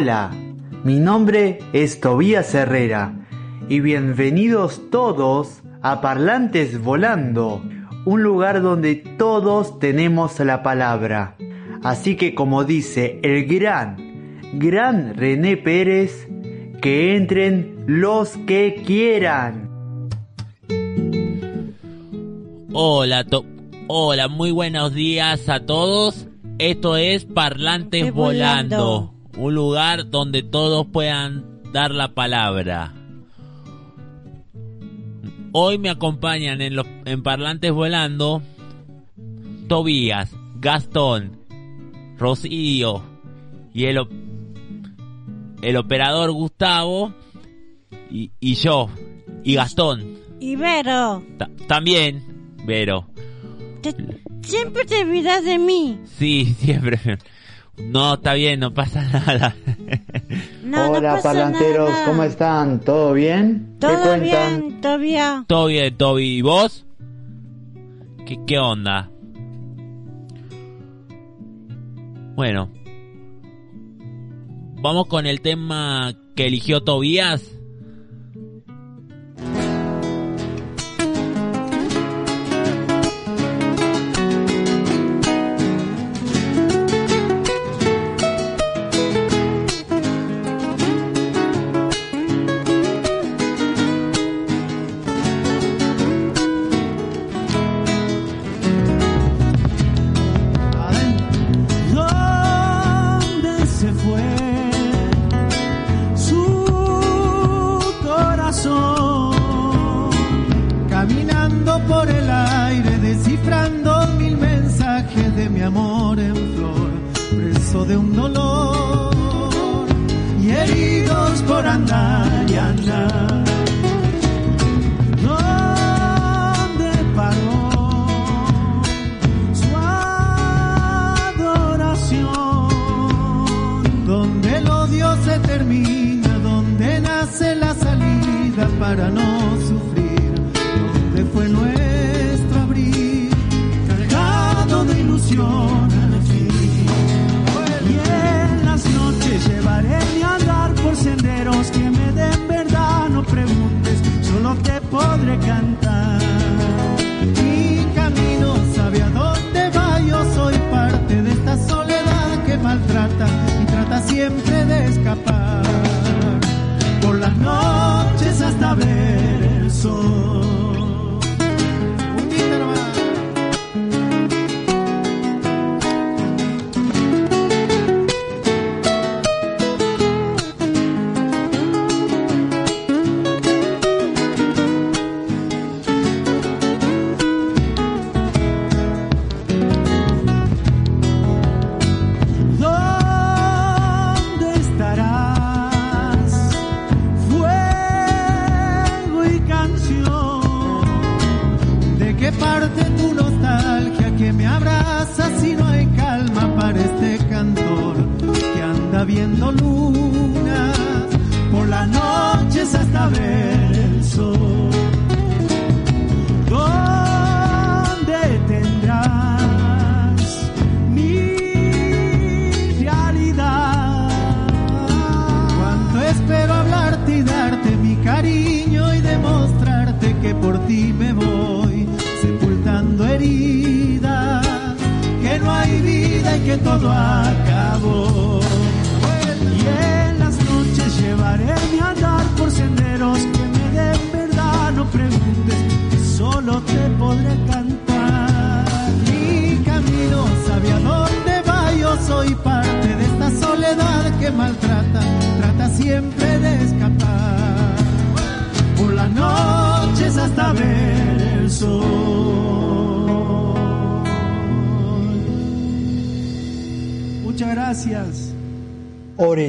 Hola, mi nombre es Tobías Herrera y bienvenidos todos a Parlantes Volando, un lugar donde todos tenemos la palabra. Así que como dice el gran, gran René Pérez, que entren los que quieran. Hola, to- hola, muy buenos días a todos. Esto es Parlantes volando. Un lugar donde todos puedan dar la palabra. Hoy me acompañan en, los, en Parlantes Volando Tobías, Gastón, Rocío y el, el operador Gustavo y, y yo y Gastón. Ibero, Ta- también, Vero. te- siempre te olvidas de mí. Sí, siempre. No, está bien, no pasa nada. No, no Hola pasa parlanteros, nada. ¿cómo están? ¿Todo bien? ¿Qué Todo cuentan? bien, todavía. Todo bien, Toby. ¿Y vos? ¿Qué, qué onda? Bueno. Vamos con el tema que eligió Tobías.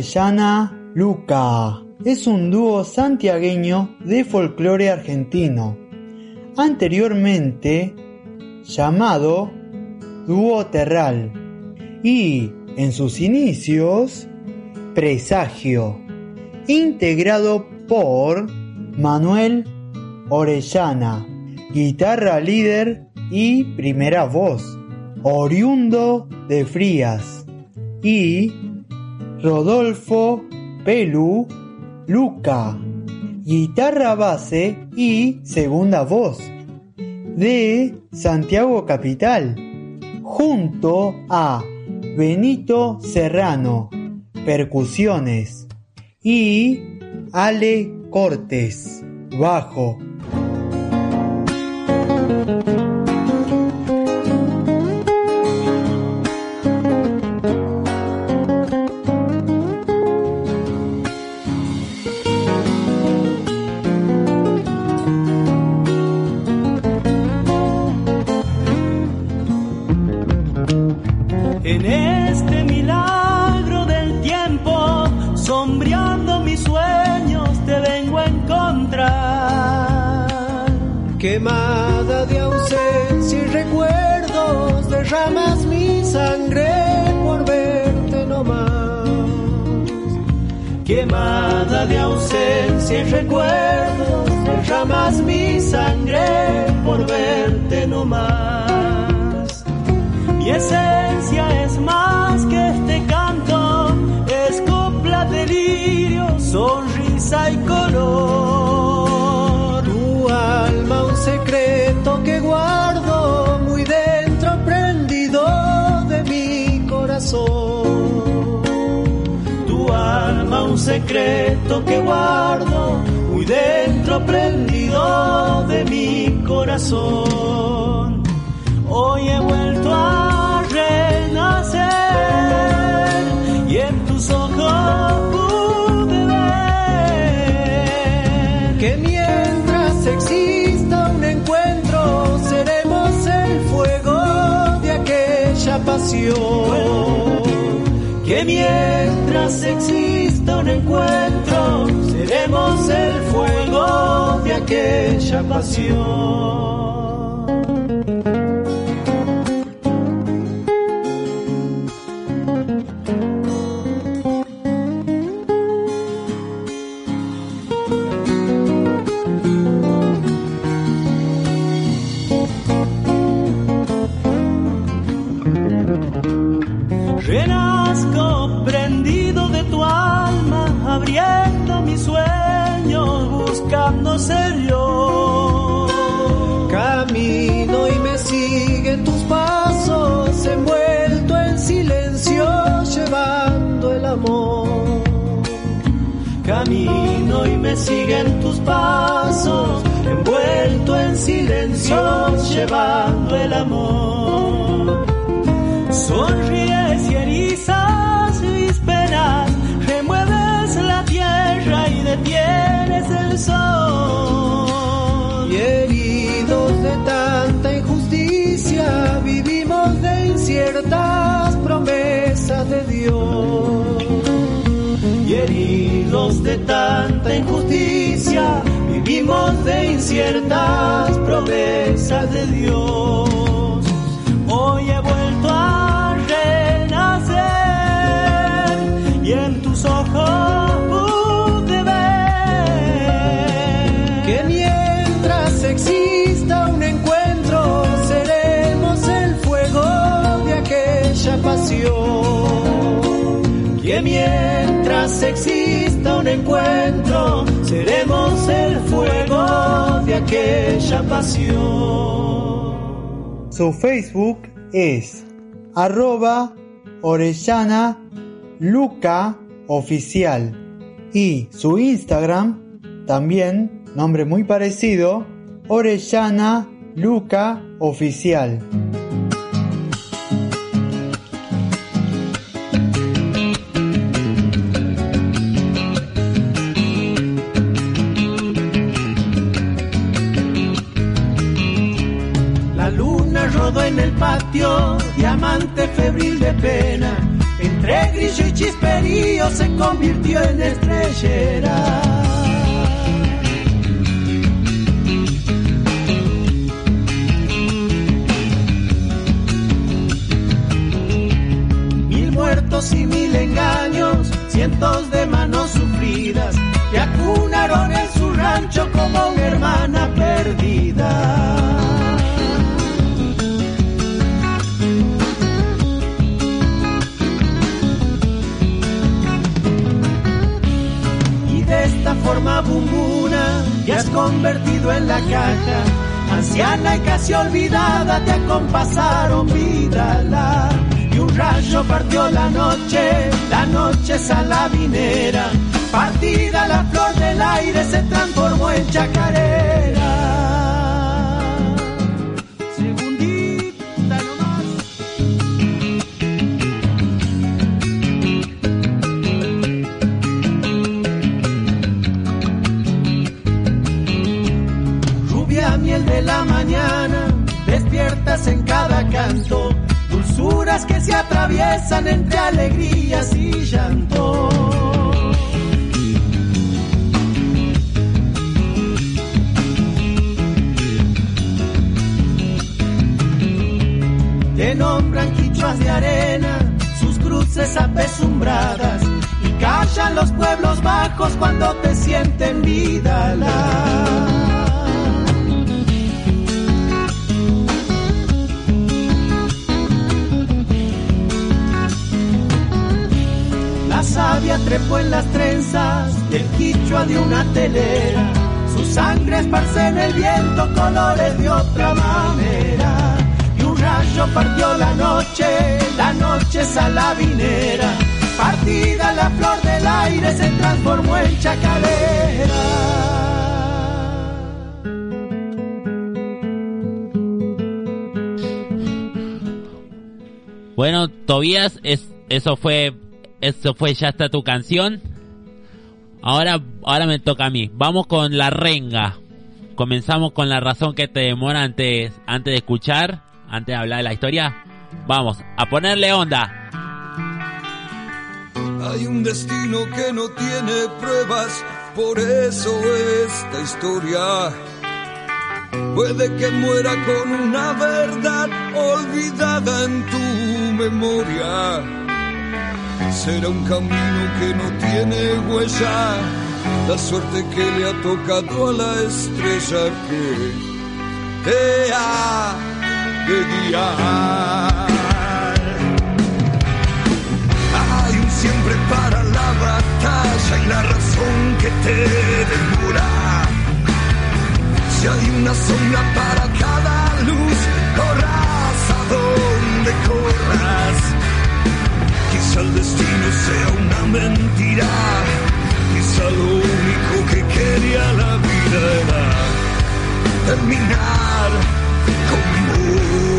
Orellana Luca. Es un dúo santiagueño de folclore argentino, anteriormente llamado Dúo Terral. Y en sus inicios Presagio, integrado por Manuel Orellana, guitarra líder y primera voz, oriundo de Frías, y Rodolfo Pelu Luca, guitarra base y segunda voz, de Santiago Capital, junto a Benito Serrano, percusiones, y Ale Cortés, bajo. Que mientras exista un encuentro, seremos el fuego de aquella pasión. exista un encuentro, seremos el fuego de aquella pasión. Su Facebook es arroba orellana luca oficial y su Instagram también, nombre muy parecido, orellana luca oficial. se convirtió en estrellera. Mil muertos y mil engaños, cientos perdido en la caja. Anciana y casi olvidada te acompasaron vida y un rayo partió la noche, la noche salabinera. Partida la flor del aire se transformó en chacarera. Entre alegrías y llanto. Te nombran quichuas de arena, sus cruces apesumbradas, y callan los pueblos bajos cuando te sienten vida. La... sabia trepó en las trenzas del quichua de una telera. Su sangre esparce en el viento colores de otra manera. Y un rayo partió la noche, la noche salavinera. Partida la flor del aire se transformó en chacalera. Bueno, Tobías, es, eso fue eso fue Ya está tu canción. Ahora, ahora me toca a mí. Vamos con la renga. Comenzamos con la razón que te demora antes, antes de escuchar, antes de hablar de la historia. Vamos, a ponerle onda. Hay un destino que no tiene pruebas, por eso esta historia puede que muera con una verdad olvidada en tu memoria será un camino que no tiene huella, la suerte que le ha tocado a la estrella que te ha de guiar. Hay un siempre para la batalla y la razón que te demora. Si hay una sombra para cada luz, corras a donde corras Quizá el destino sea una mentira. Quizá lo único que quería la vida era terminar conmigo.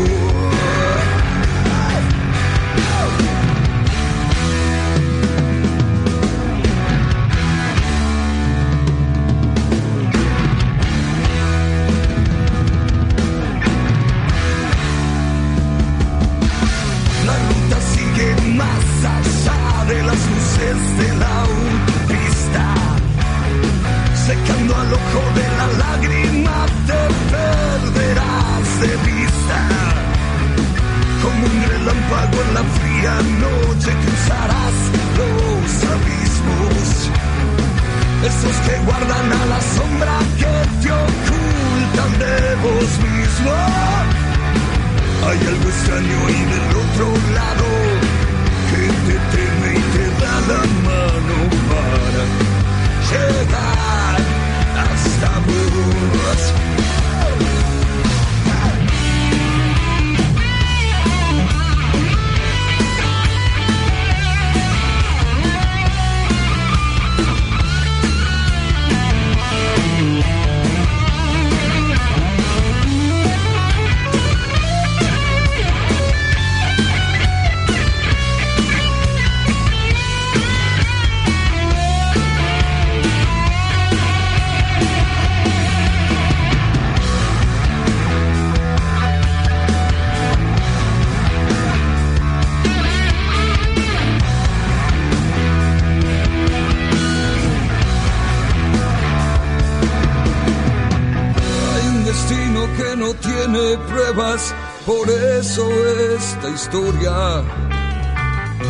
historia.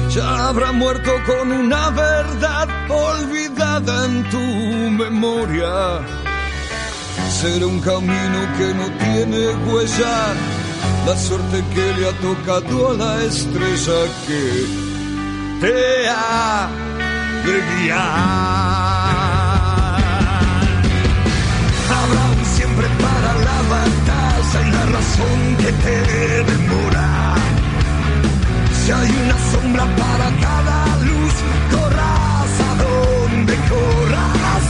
Ya habrá muerto con una verdad olvidada en tu memoria. Será un camino que no tiene huella, la suerte que le ha tocado a la estrella que te ha de guiar. Habrá un siempre para la batalla y la razón que te demora hay una sombra para cada luz, corras a donde corras.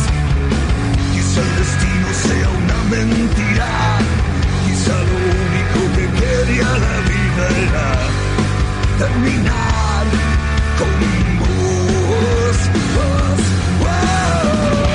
Quizá el destino sea una mentira. Quizá lo único que quería la vida era terminar con vos. vos.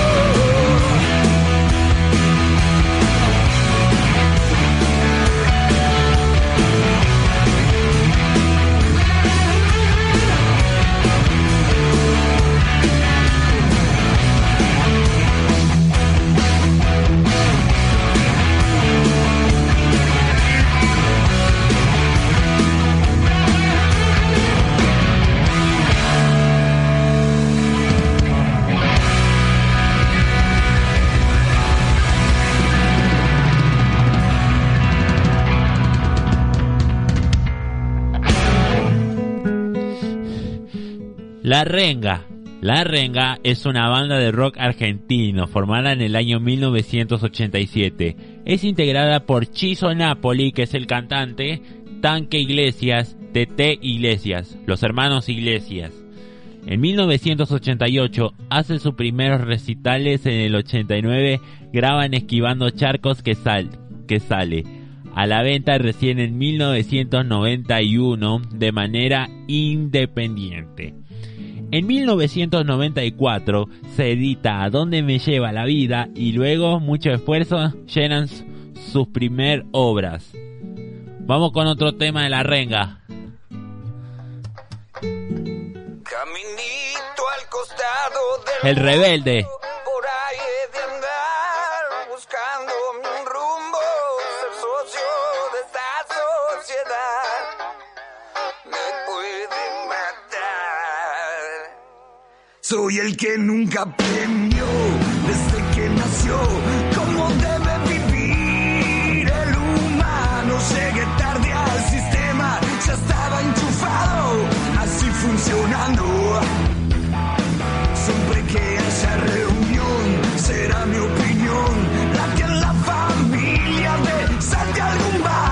La Renga. La Renga es una banda de rock argentino formada en el año 1987. Es integrada por Chizo Napoli, que es el cantante, Tanque Iglesias, TT Iglesias, los hermanos Iglesias. En 1988 hacen sus primeros recitales en el 89, graban Esquivando Charcos que, sal, que sale a la venta recién en 1991 de manera independiente. En 1994 se edita A dónde me lleva la vida y luego mucho esfuerzo llenan sus primer obras. Vamos con otro tema de la renga. Caminito al costado del El rebelde. Soy el que nunca aprendió desde que nació cómo debe vivir el humano. Llegué tarde al sistema, ya estaba enchufado, así funcionando. Siempre que haya reunión, será mi opinión la que en la familia de salte algún bardo.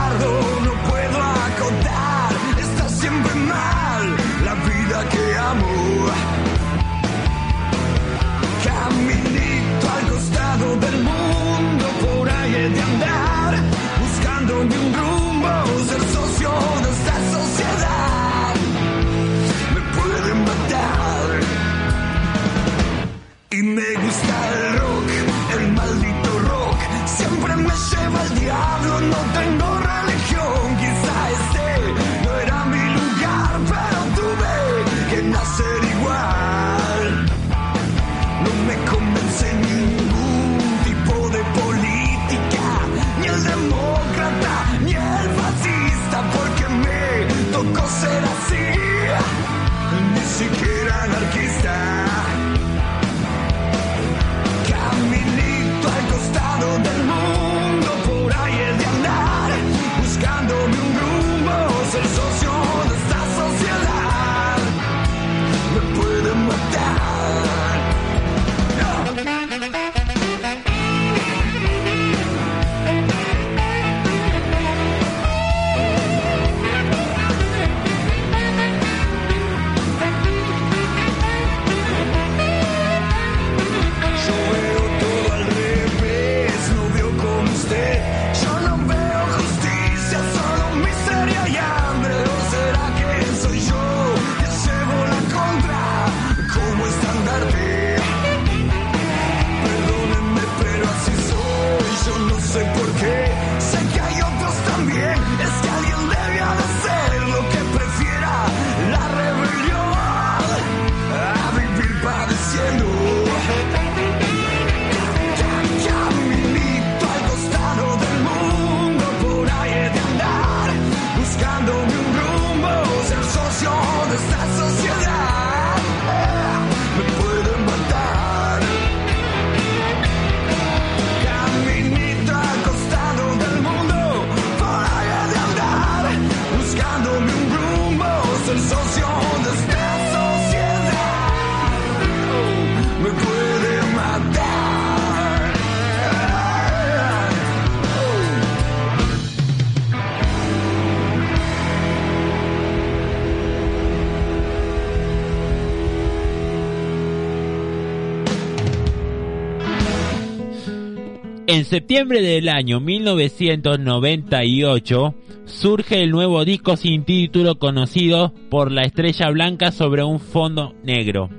septiembre del año 1998 surge el nuevo disco sin título conocido por la estrella blanca sobre un fondo negro.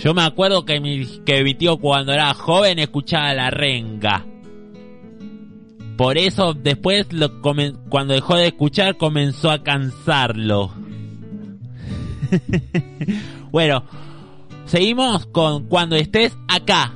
Yo me acuerdo que mi, que mi tío cuando era joven escuchaba la renga. Por eso después lo, cuando dejó de escuchar comenzó a cansarlo. bueno, seguimos con cuando estés acá.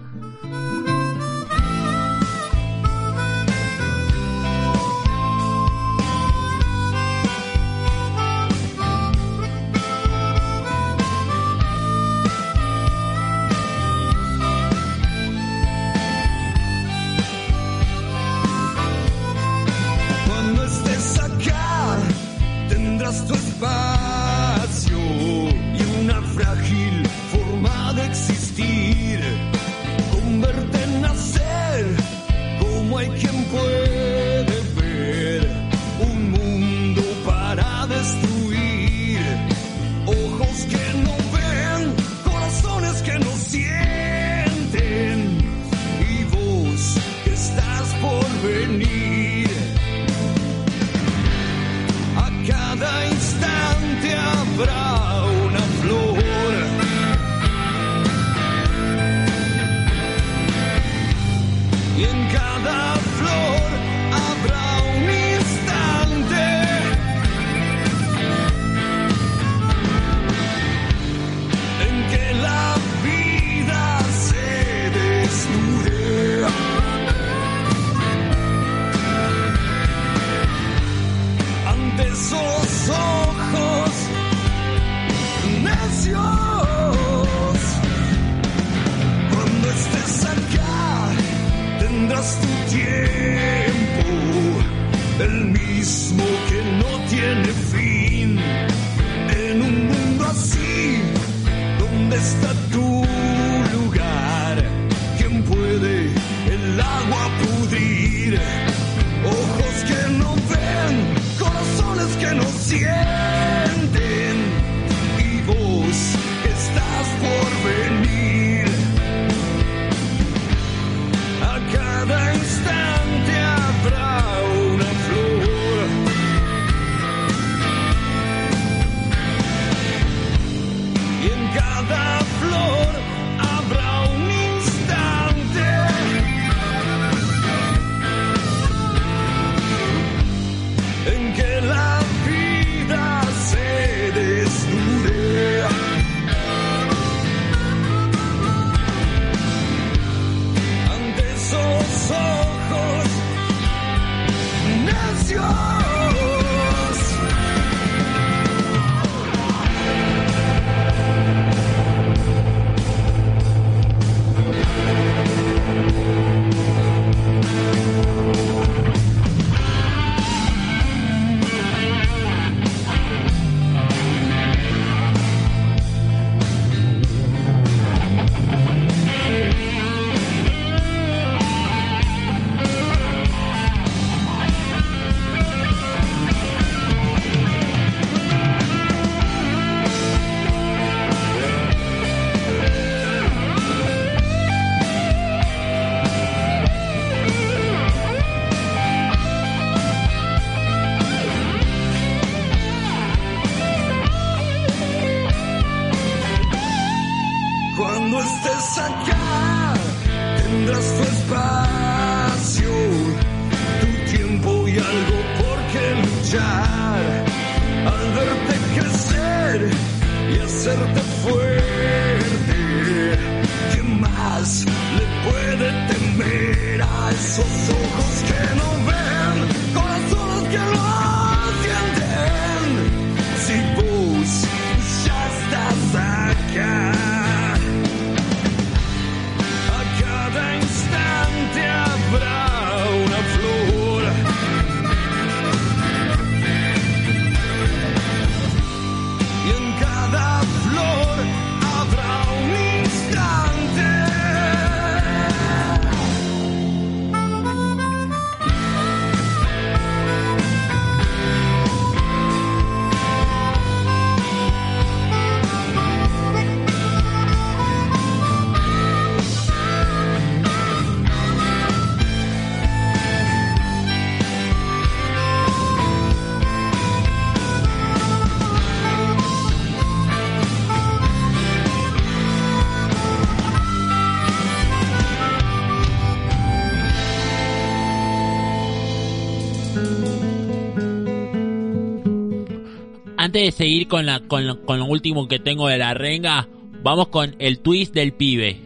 De seguir con, la, con, lo, con lo último que tengo de la renga, vamos con el twist del pibe.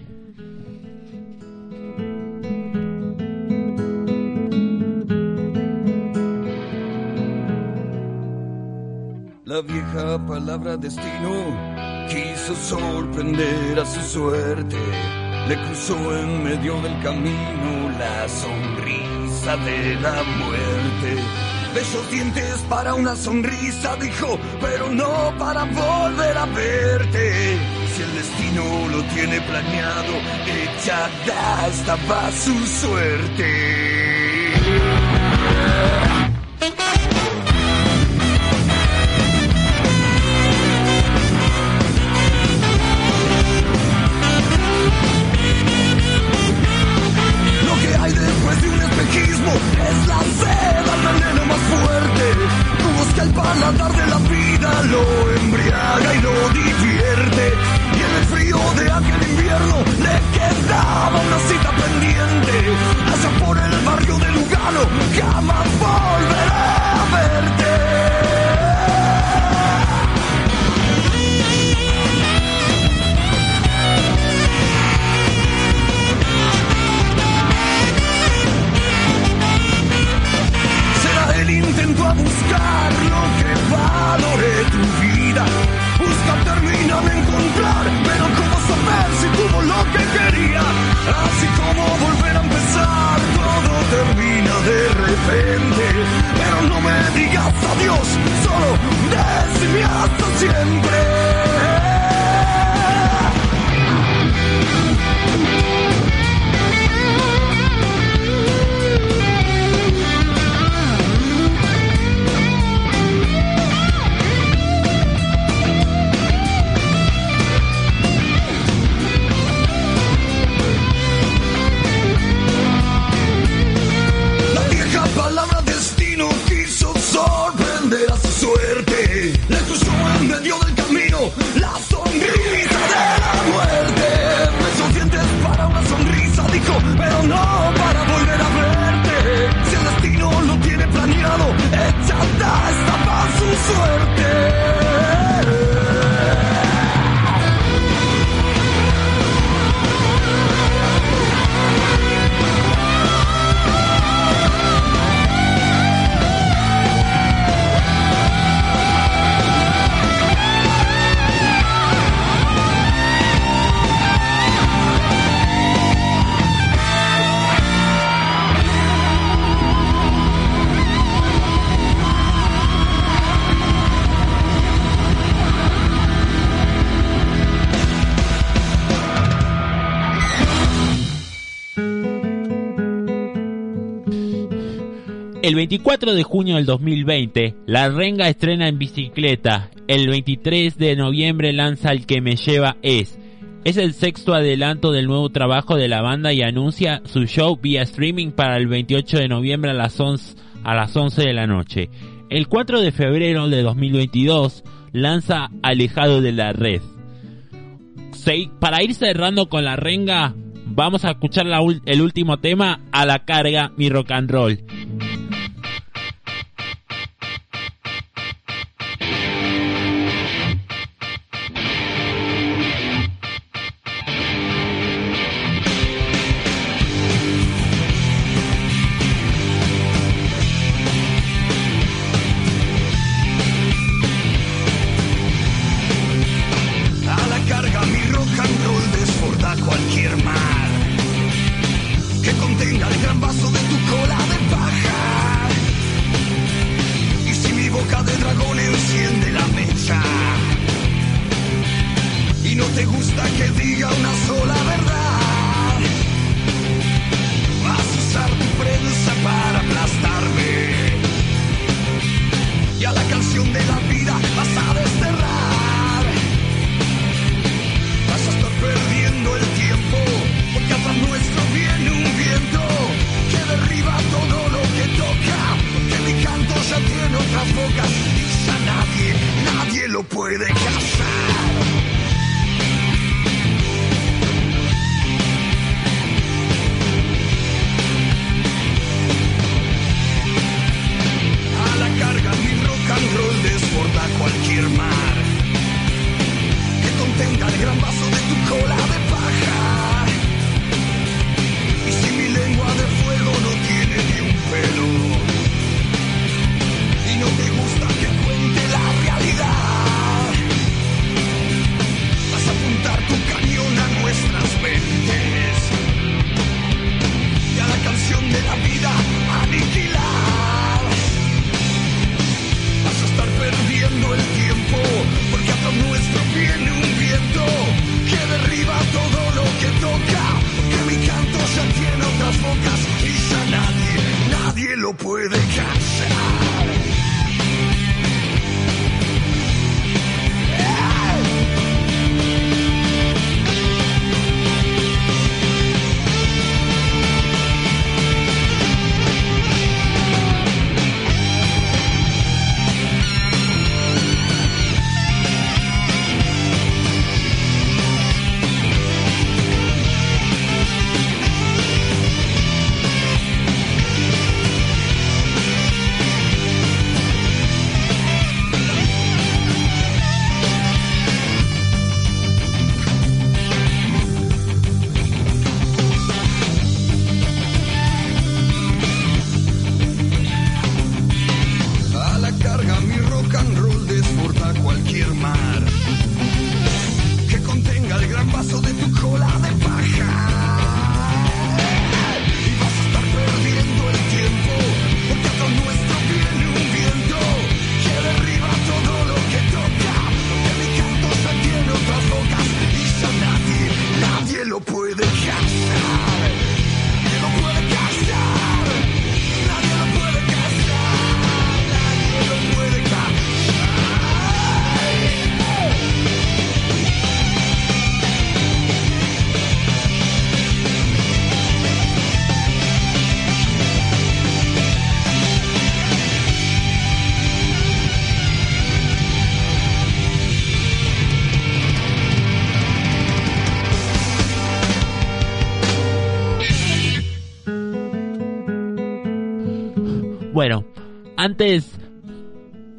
La vieja palabra destino quiso sorprender a su suerte. Le cruzó en medio del camino la sonrisa de la muerte. Besos dientes para una sonrisa, dijo, pero no para volver a verte. Si el destino lo tiene planeado, echada estaba su suerte. El 24 de junio del 2020, La Renga estrena en bicicleta. El 23 de noviembre lanza El que me lleva es. Es el sexto adelanto del nuevo trabajo de la banda y anuncia su show vía streaming para el 28 de noviembre a las 11, a las 11 de la noche. El 4 de febrero de 2022 lanza Alejado de la Red. Para ir cerrando con la renga, vamos a escuchar el último tema, A la carga, mi rock and roll. Que derriba todo lo que toca, porque mi canto ya tiene otras bocas y ya nadie, nadie lo puede cazar.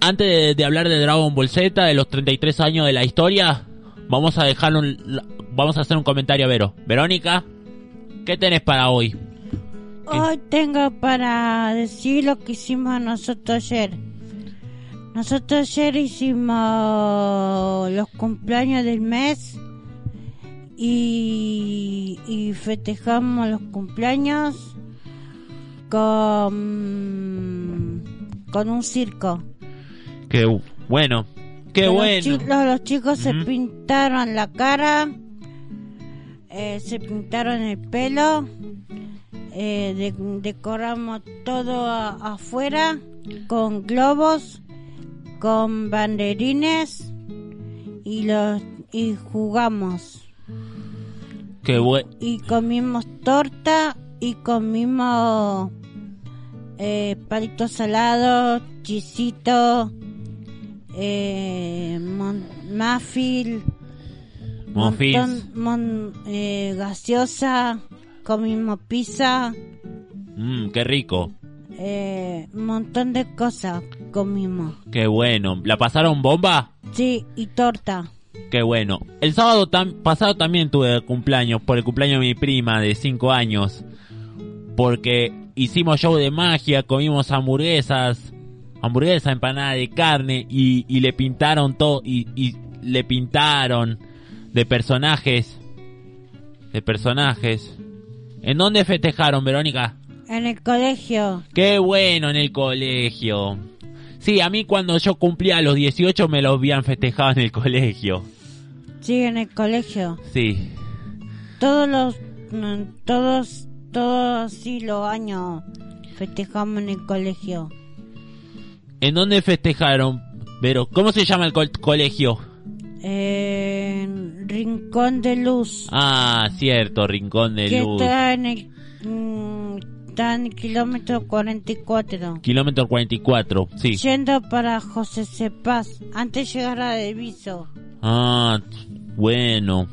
Antes de, hablar de Dragon Ball Z, de los 33 años de la historia, vamos a dejar un, vamos a hacer un comentario a Vero. Verónica, ¿qué tenés para hoy? Hoy tengo para decir lo que hicimos nosotros ayer. Nosotros ayer hicimos los cumpleaños del mes y, y festejamos los cumpleaños con, con un circo. Qué bu- bueno, qué Los bueno. chi- los, los chicos se pintaron la cara, eh, se pintaron el pelo, eh, de- decoramos todo afuera con globos, con banderines y los y jugamos Qué bueno. y comimos torta y comimos eh, palitos salados, chisito, eh, mon- Muffins. montón- mon- eh, gaseosa, comimos pizza, Mm, qué rico. eh, un montón de cosas comimos. Qué bueno. ¿La pasaron bomba? Sí, y torta. Qué bueno. El sábado tam- pasado también tuve cumpleaños, por el cumpleaños de mi prima de 5 años. Porque hicimos show de magia, comimos hamburguesas, hamburguesa, empanada de carne y, y le pintaron todo, y, y le pintaron de personajes, de personajes. ¿En dónde festejaron, Verónica? En el colegio. Qué bueno en el colegio. Sí, a mí cuando yo cumplía los 18 me lo habían festejado en el colegio. Sí, en el colegio. Sí. Todos los, mm, todos, todos sí los años festejamos en el colegio. ¿En dónde festejaron? Pero, ¿cómo se llama el col- colegio? En Rincón de Luz. Ah, cierto, Rincón de que Luz. está en el, mm, está en el kilómetro 44. Kilómetro 44, sí. Yendo para José Cepaz, antes de llegar a Deviso. Ah, bueno.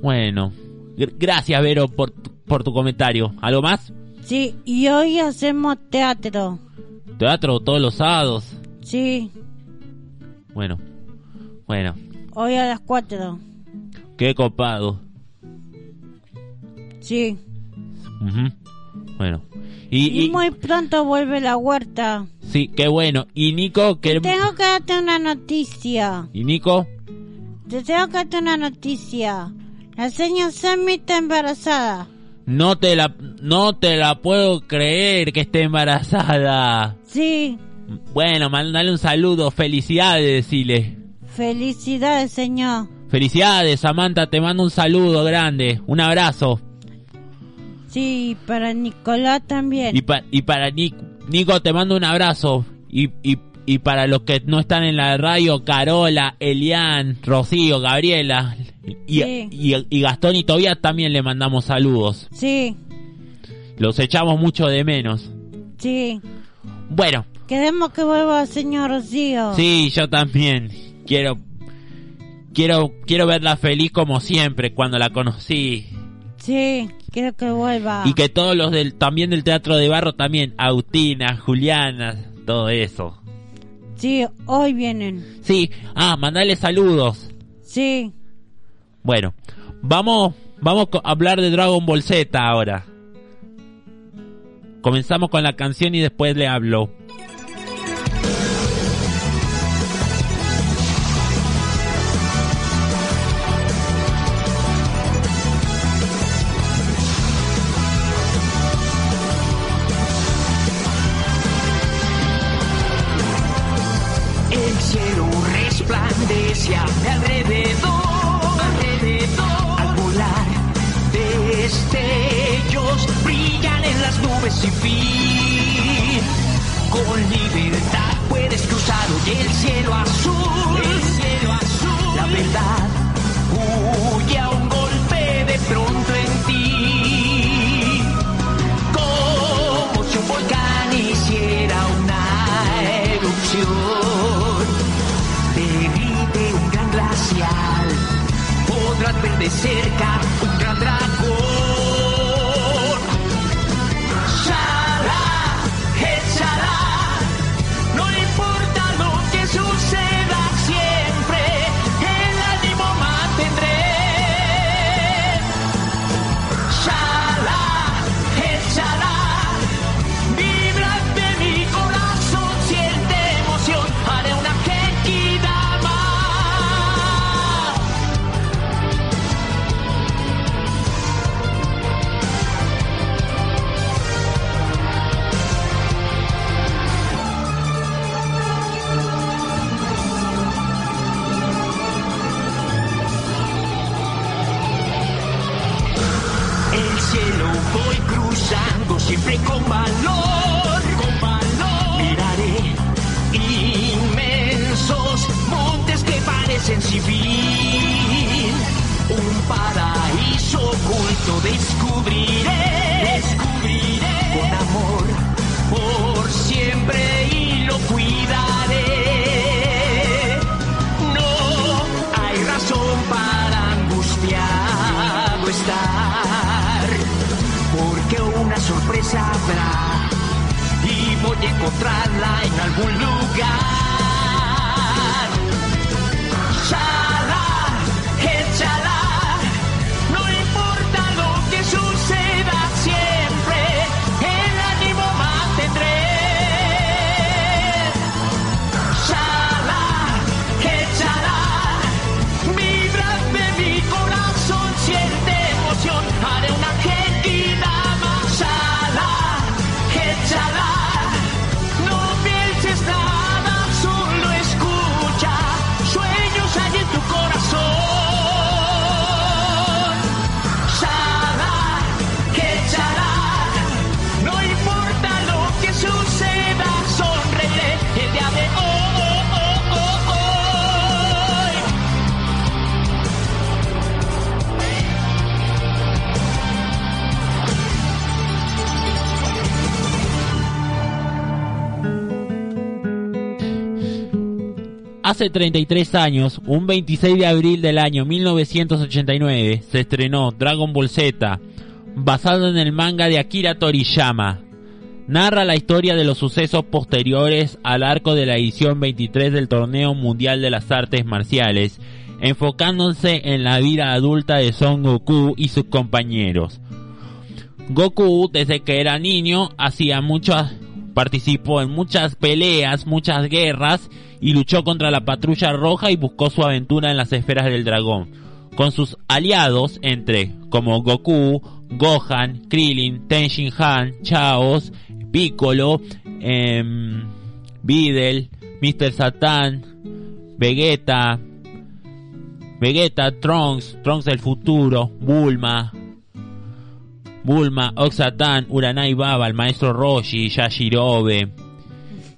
Bueno. Gr- Gracias, Vero, por, por tu comentario. ¿Algo más? Sí, y hoy hacemos teatro. Teatro todos los sábados. Sí, Bueno. Bueno. hoy a las 4. Qué copado. Sí. Ujú. Bueno. Y, muy pronto vuelve la huerta. sí, qué bueno. Y Nico, que Tengo que darte una noticia. y Nico, Te tengo que darte una noticia. La señora Sammy está embarazada. No te la no te la puedo creer que esté embarazada. Sí. Bueno, mandale un saludo, felicidades, decile. Felicidades, señor. Felicidades, Samantha, te mando un saludo grande, un abrazo. Sí, para Nicolás también. Y, pa- y para Nico, te mando un abrazo. Y, y, y para los que no están en la radio, Carola, Elian, Rocío, Gabriela y, Sí. y, y Gastón y Tobias también le mandamos saludos. Sí, Los echamos mucho de menos. sí. Bueno, Queremos que vuelva el señor Rocío. sí, yo también. Quiero, quiero, quiero verla feliz como siempre cuando la conocí. Sí, quiero que vuelva. Y que todos los del, también del Teatro de Barro también, Agustina, Juliana, todo eso. Sí, hoy vienen. Sí, ah, mandale saludos. Sí, Bueno, vamos, vamos a hablar de Dragon Ball Z ahora. Comenzamos con la canción y después le hablo. Porque una sorpresa habrá y voy a encontrarla en algún lugar. Shala, Hace 33 años, un 26 de abril del año 1989, se estrenó Dragon Ball Z, basado en el manga de Akira Toriyama. Narra la historia de los sucesos posteriores al arco de la edición 23 del Torneo Mundial de las Artes Marciales, enfocándose en la vida adulta de Son Goku y sus compañeros. Goku, desde que era niño, hacía muchas, participó en muchas peleas, muchas guerras y luchó contra la patrulla roja y buscó su aventura en las esferas del dragón, con sus aliados entre como Goku, Gohan, Krillin, Tenshin Han, Chaos, Piccolo, em, Videl, Mr. Satan, Vegeta, Vegeta, Trunks, Trunks del futuro, Bulma, Bulma, Oxatan, Uranai Baba, el maestro Roshi, Yashirobe.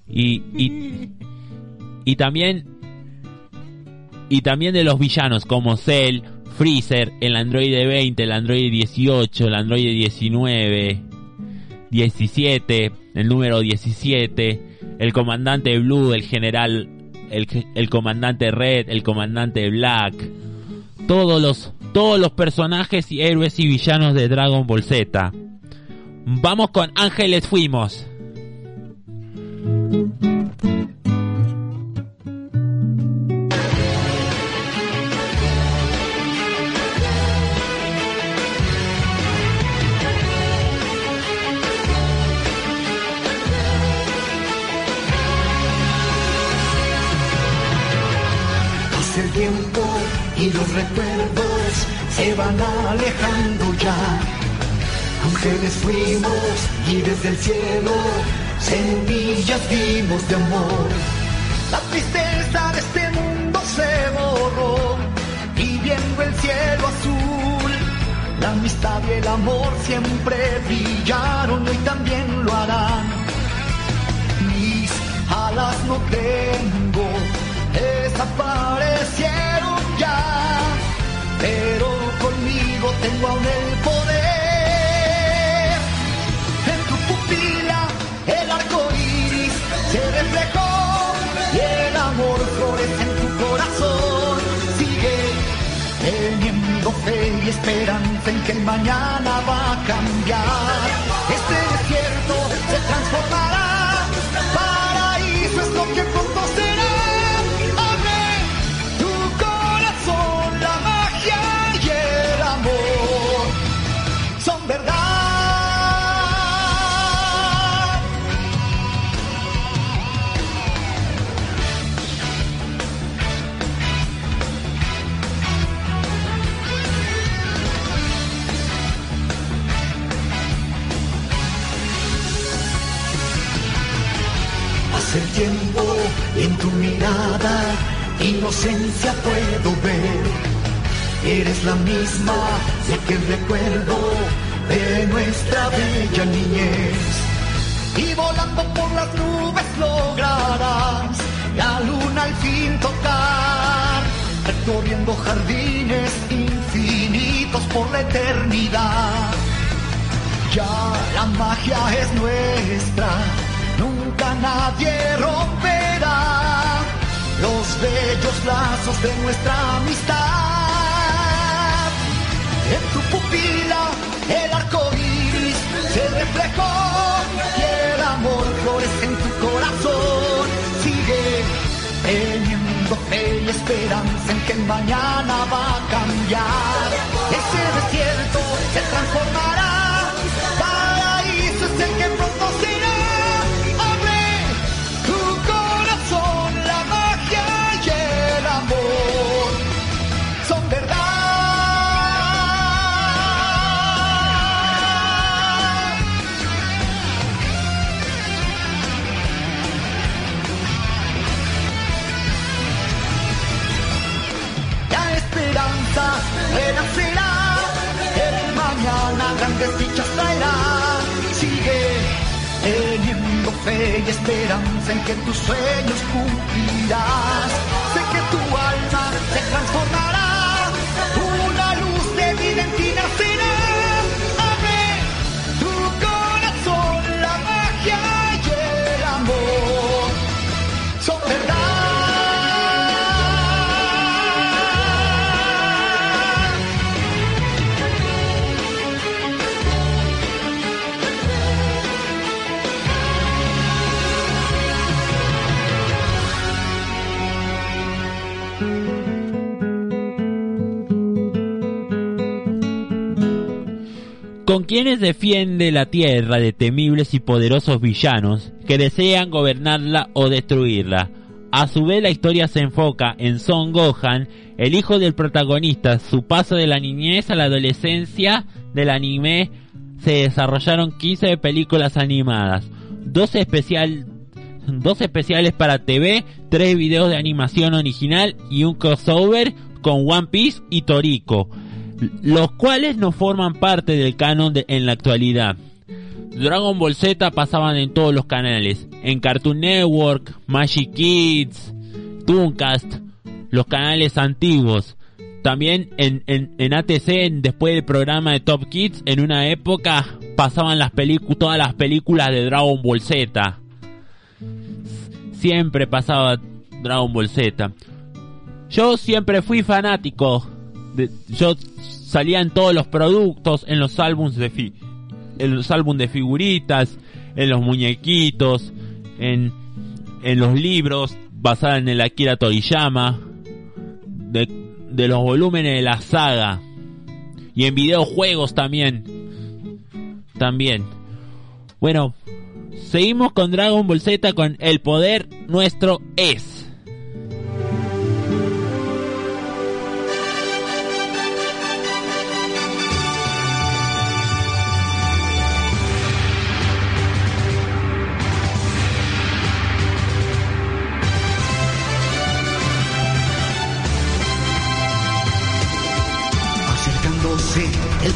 Y, y, y también y también de los villanos como Cell, Freezer, el androide 20, el androide 18, el androide 19, 17, el número 17, el comandante Blue, el general, el, el comandante Red, el comandante Black, todos los, todos los personajes y héroes y villanos de Dragon Ball Z. Vamos con Ángeles Fuimos. El tiempo y los recuerdos se van alejando ya. Ángeles fuimos y desde el cielo semillas vimos de amor. La tristeza de este mundo se borró y viendo el cielo azul. La amistad y el amor siempre brillaron y también lo harán. Mis alas no tengo, desaparecieron ya, pero tengo aún el poder. En tu pupila el arco iris se reflejó y el amor florece en tu corazón. Sigue teniendo fe y esperanza en que el mañana va a cambiar. Este desierto se transformará. En tu mirada inocencia puedo ver. Eres la misma de que recuerdo de nuestra bella niñez. Y volando por las nubes lograrás la luna al fin tocar. Recorriendo jardines infinitos por la eternidad. Ya la magia es nuestra, nunca nadie romperá los bellos lazos de nuestra amistad. En tu pupila el arco iris se reflejó y el amor florece en tu corazón. Sigue teniendo fe y esperanza en que mañana va a cambiar. Ese desierto se transformará. Y esperanza en que tus sueños cumplirás. Sé que tu alma se transformará, con quienes defiende la tierra de temibles y poderosos villanos que desean gobernarla o destruirla. A su vez la historia se enfoca en Son Gohan, el hijo del protagonista, su paso de la niñez a la adolescencia del anime. Se desarrollaron 15 películas animadas, dos especial dos especiales para TV, tres videos de animación original y un crossover con One Piece y Toriko. Los cuales no forman parte del canon de- en la actualidad. Dragon Ball Z pasaban en todos los canales, en Cartoon Network, Magic Kids, Tooncast, los canales antiguos. También en, en, en ATC, en- después del programa de Top Kids, en una época pasaban las todas las películas de Dragon Ball Z. Siempre pasaba Dragon Ball Z. Yo siempre fui fanático. Yo salía en todos los productos, en los álbums de fi- en los álbumes de figuritas, en los muñequitos, en, en los libros basados en el Akira Toriyama, de, de los volúmenes de la saga y en videojuegos también. También. Bueno, seguimos con Dragon Ball Z con El poder nuestro es.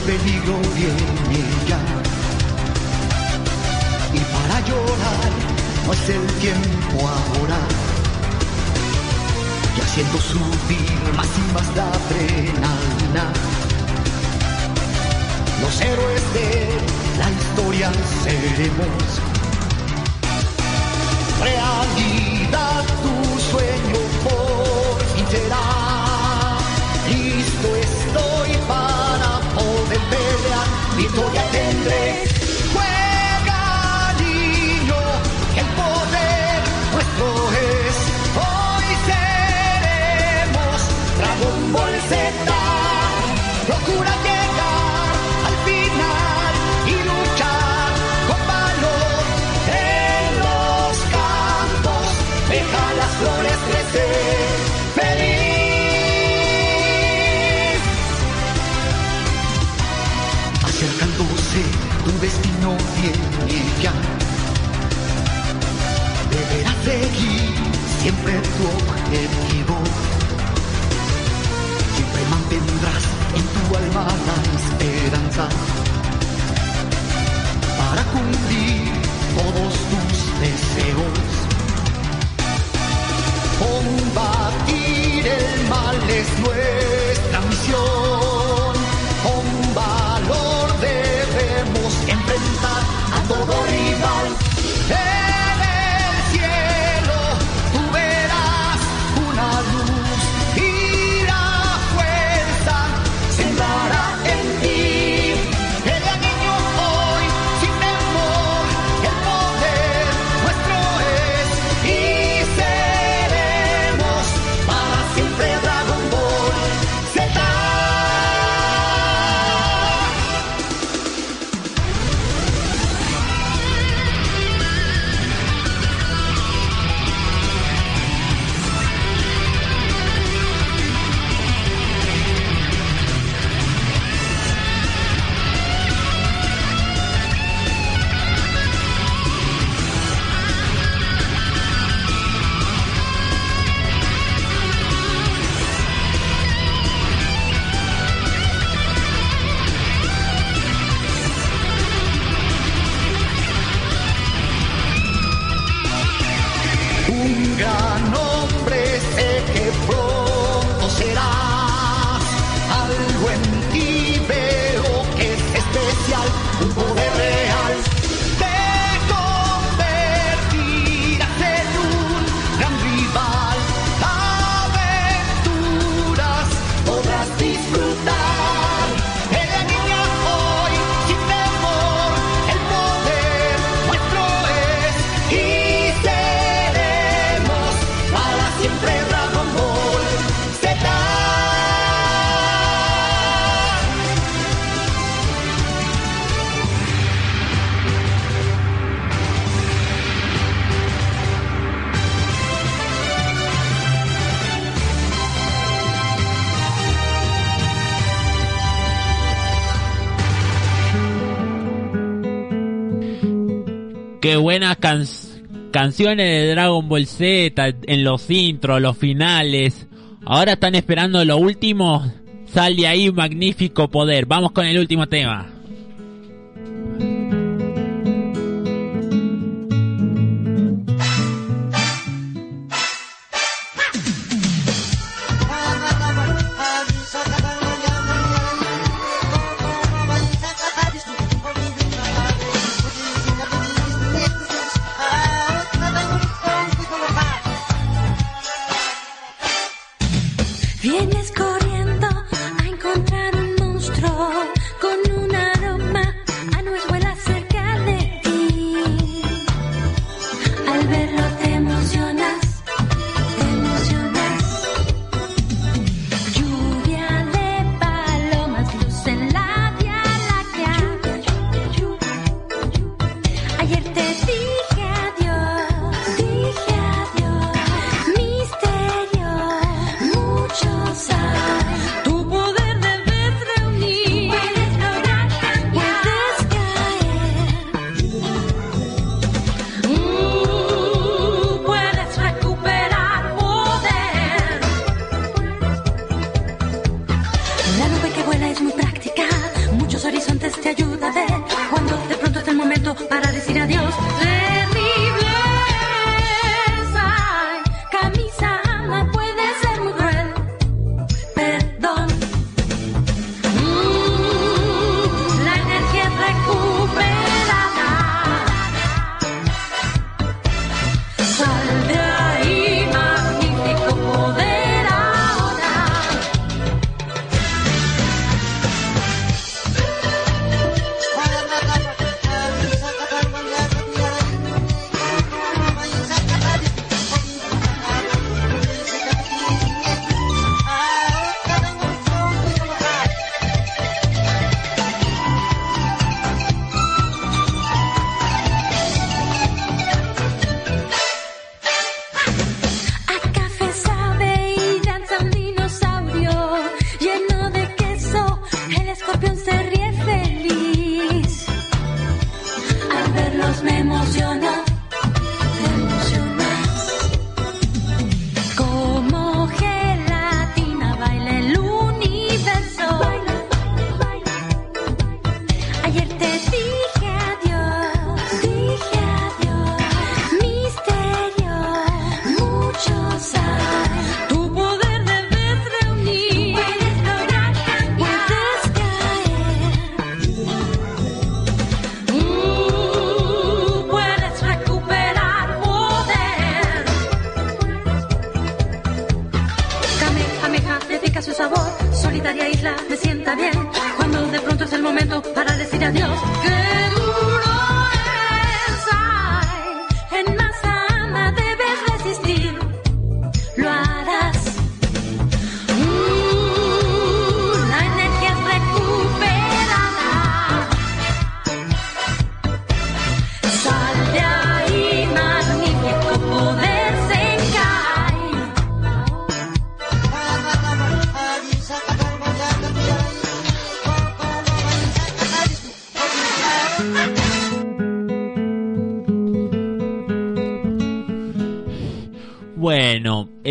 Peligro viene ya. Y para llorar no es el tiempo ahora. Y haciendo subir más y más la adrenalina. Los héroes de la historia seremos. Realidad tu sueño por. Canciones de Dragon Ball Z en los intros, los finales. Ahora están esperando lo último. Sal de ahí, magnífico poder. Vamos con el último tema.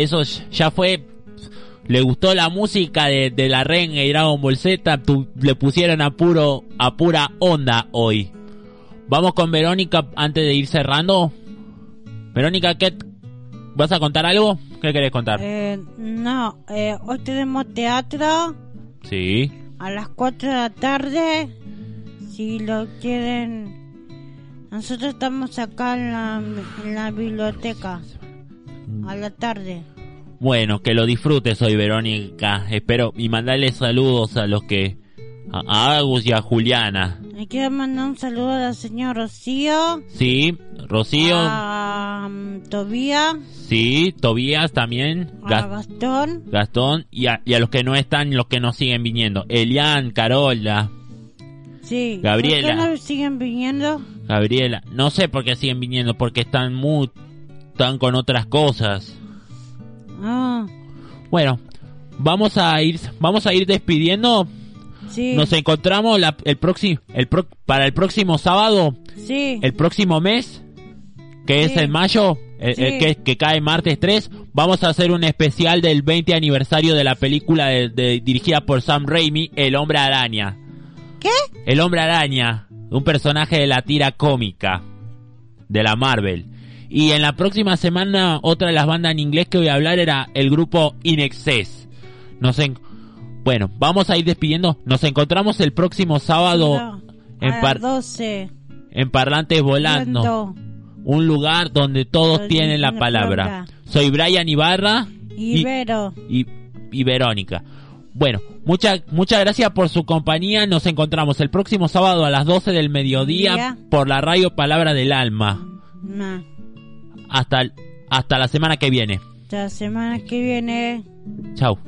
Eso ya fue. Le gustó la música de, de la renga y Dragon Ball Z. tu- le pusieron a, puro, a pura onda hoy. Vamos con Verónica antes de ir cerrando. Verónica, ¿qué? ¿Vas a contar algo? ¿Qué querés contar? Eh, no, eh, hoy tenemos teatro Sí. a las 4 de la tarde. Si lo quieren, nosotros estamos acá en la, en la biblioteca a la tarde. Bueno, que lo disfrutes hoy, Verónica. Espero y mandarle saludos a los que. A, a Agus y a Juliana. Me quiero mandar un saludo a la señora Rocío, Sí, Rocío. a um, Tobía, Sí, Tobías también. a Gas- Gastón, Gastón. Y a, y a los que no están, los que nos siguen viniendo. Elian, Carola, sí. Gabriela. ¿Por qué no siguen viniendo? Gabriela. No sé por qué siguen viniendo, porque están muy. Están con otras cosas. Ah, Bueno, vamos a ir, vamos a ir despidiendo. sí, Nos encontramos la- el próximo, el pro- para el próximo sábado, sí. el próximo mes, que es en mayo, el- el Sí. que, que cae martes 3. vamos a hacer un especial del 20 aniversario de la película de- de- dirigida por Sam Raimi, El Hombre Araña. ¿Qué? El Hombre Araña, un personaje de la tira cómica de la Marvel. Y en la próxima semana otra de las bandas en inglés que voy a hablar era el grupo In Excess. Nos en- Bueno, vamos a ir despidiendo. Nos encontramos el próximo sábado No, en, par- las 12. en Parlantes Volando. Un lugar donde todos tienen la palabra. Soy Brian Ibarra y, Ibero. y, y Verónica. Bueno, muchas muchas gracias por su compañía. Nos encontramos el próximo sábado a las 12 del mediodía Día. por la radio Palabra del Alma. Hasta, hasta la semana que viene. hasta la semana que viene. Chau.